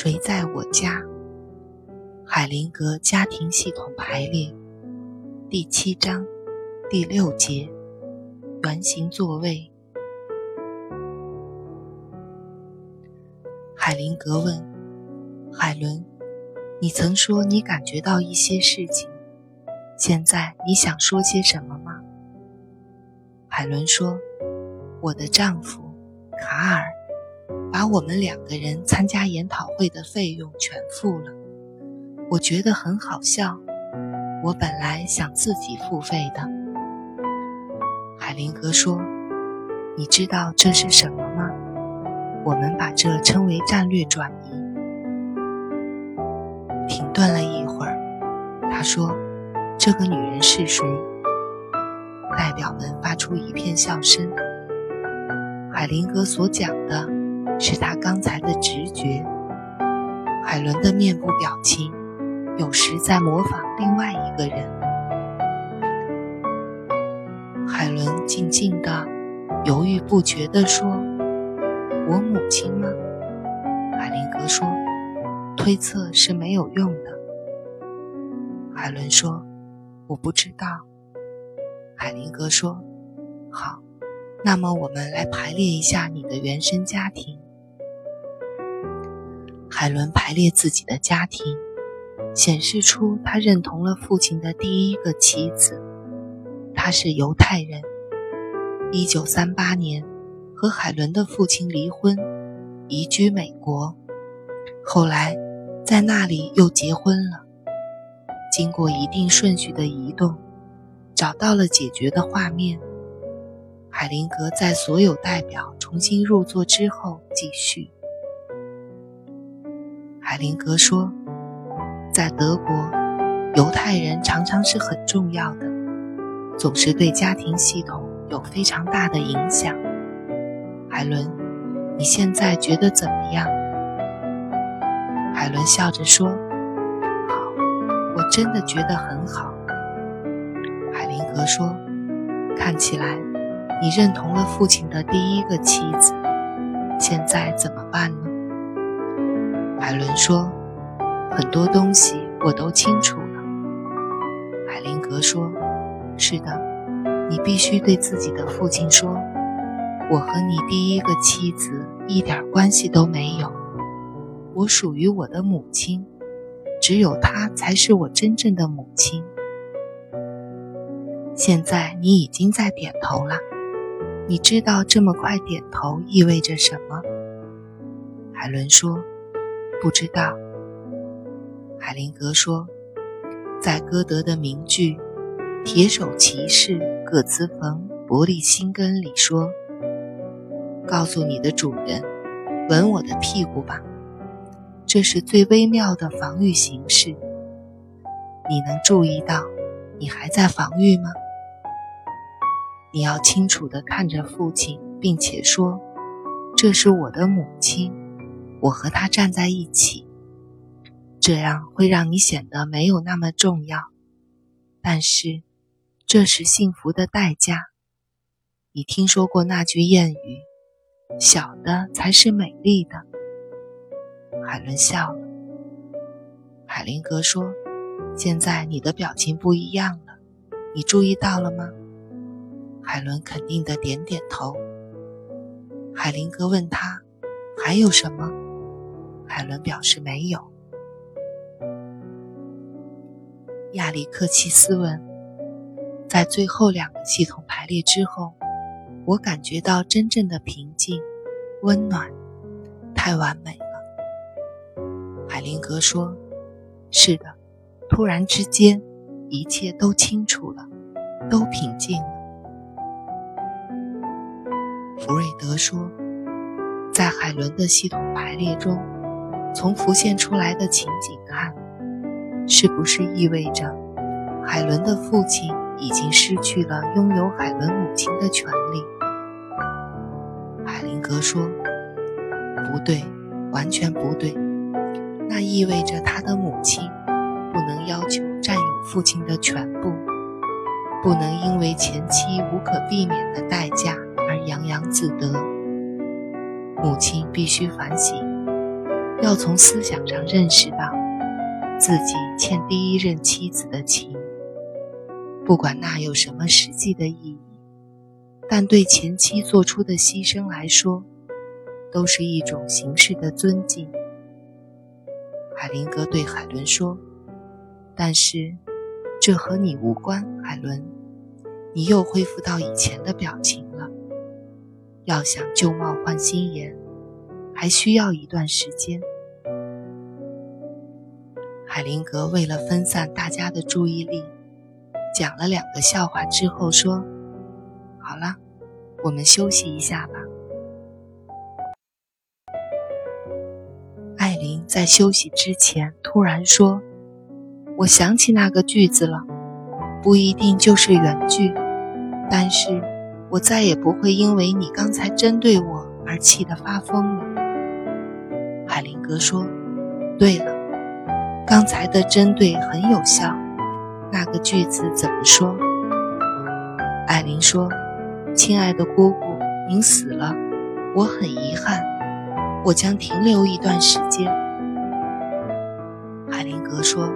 谁在我家？海灵格家庭系统排列第七章第六节圆形座位。海灵格问海伦：“你曾说你感觉到一些事情，现在你想说些什么吗？”海伦说：“我的丈夫卡尔。”把我们两个人参加研讨会的费用全付了，我觉得很好笑。我本来想自己付费的。海灵格说：“你知道这是什么吗？我们把这称为战略转移。”停顿了一会儿，他说：“这个女人是谁？”代表们发出一片笑声。海灵格所讲的。是他刚才的直觉。海伦的面部表情有时在模仿另外一个人。海伦静静的、犹豫不决地说：“我母亲吗？”海灵格说：“推测是没有用的。”海伦说：“我不知道。”海灵格说：“好，那么我们来排列一下你的原生家庭。”海伦排列自己的家庭，显示出他认同了父亲的第一个妻子。他是犹太人。一九三八年，和海伦的父亲离婚，移居美国。后来，在那里又结婚了。经过一定顺序的移动，找到了解决的画面。海灵格在所有代表重新入座之后，继续。海灵格说：“在德国，犹太人常常是很重要的，总是对家庭系统有非常大的影响。”海伦，你现在觉得怎么样？海伦笑着说：“好，我真的觉得很好。”海灵格说：“看起来，你认同了父亲的第一个妻子，现在怎么办呢？”海伦说：“很多东西我都清楚了。”海灵格说：“是的，你必须对自己的父亲说，我和你第一个妻子一点关系都没有。我属于我的母亲，只有她才是我真正的母亲。现在你已经在点头了，你知道这么快点头意味着什么？”海伦说。不知道，海灵格说，在歌德的名句《铁手骑士葛兹冯伯利辛根》里说：“告诉你的主人，吻我的屁股吧，这是最微妙的防御形式。你能注意到，你还在防御吗？你要清楚地看着父亲，并且说：这是我的母亲。”我和他站在一起，这样会让你显得没有那么重要。但是，这是幸福的代价。你听说过那句谚语：“小的才是美丽的。”海伦笑了。海林格说：“现在你的表情不一样了，你注意到了吗？”海伦肯定的点点头。海林格问他：“还有什么？”海伦表示没有。亚历克奇斯问：“在最后两个系统排列之后，我感觉到真正的平静、温暖，太完美了。”海灵格说：“是的，突然之间，一切都清楚了，都平静了。”福瑞德说：“在海伦的系统排列中。”从浮现出来的情景看，是不是意味着海伦的父亲已经失去了拥有海伦母亲的权利？海灵格说：“不对，完全不对。那意味着他的母亲不能要求占有父亲的全部，不能因为前妻无可避免的代价而洋洋自得。母亲必须反省。”要从思想上认识到自己欠第一任妻子的情，不管那有什么实际的意义，但对前妻做出的牺牲来说，都是一种形式的尊敬。海灵格对海伦说：“但是，这和你无关，海伦。你又恢复到以前的表情了。要想旧貌换新颜，还需要一段时间。”海灵格为了分散大家的注意力，讲了两个笑话之后说：“好了，我们休息一下吧。”艾琳在休息之前突然说：“我想起那个句子了，不一定就是原句，但是我再也不会因为你刚才针对我而气得发疯了。”海灵格说：“对了。”刚才的针对很有效，那个句子怎么说？艾琳说：“亲爱的姑姑，您死了，我很遗憾，我将停留一段时间。”海灵格说：“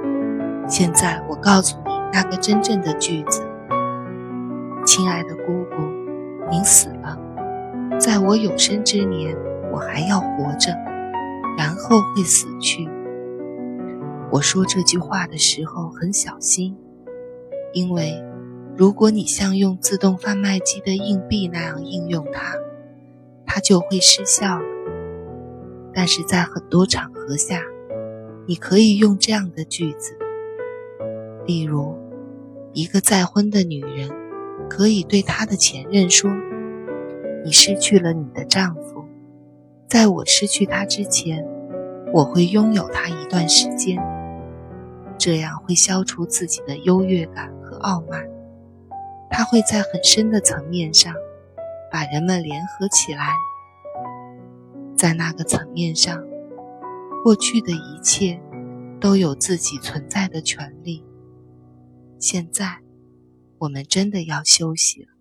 现在我告诉你那个真正的句子，亲爱的姑姑，您死了，在我有生之年，我还要活着，后会死去。”我说这句话的时候很小心，因为如果你像用自动贩卖机的硬币那样应用它，它就会失效了。但是在很多场合下，你可以用这样的句子，例如，一个再婚的女人可以对她的前任说：“你失去了你的丈夫，在我失去他之前，我会拥有它一段时间。”这样会消除自己的优越感和傲慢，它会在很深的层面上把人们联合起来。在那个层面上，过去的一切都有自己存在的权利。现在，我们真的要休息了。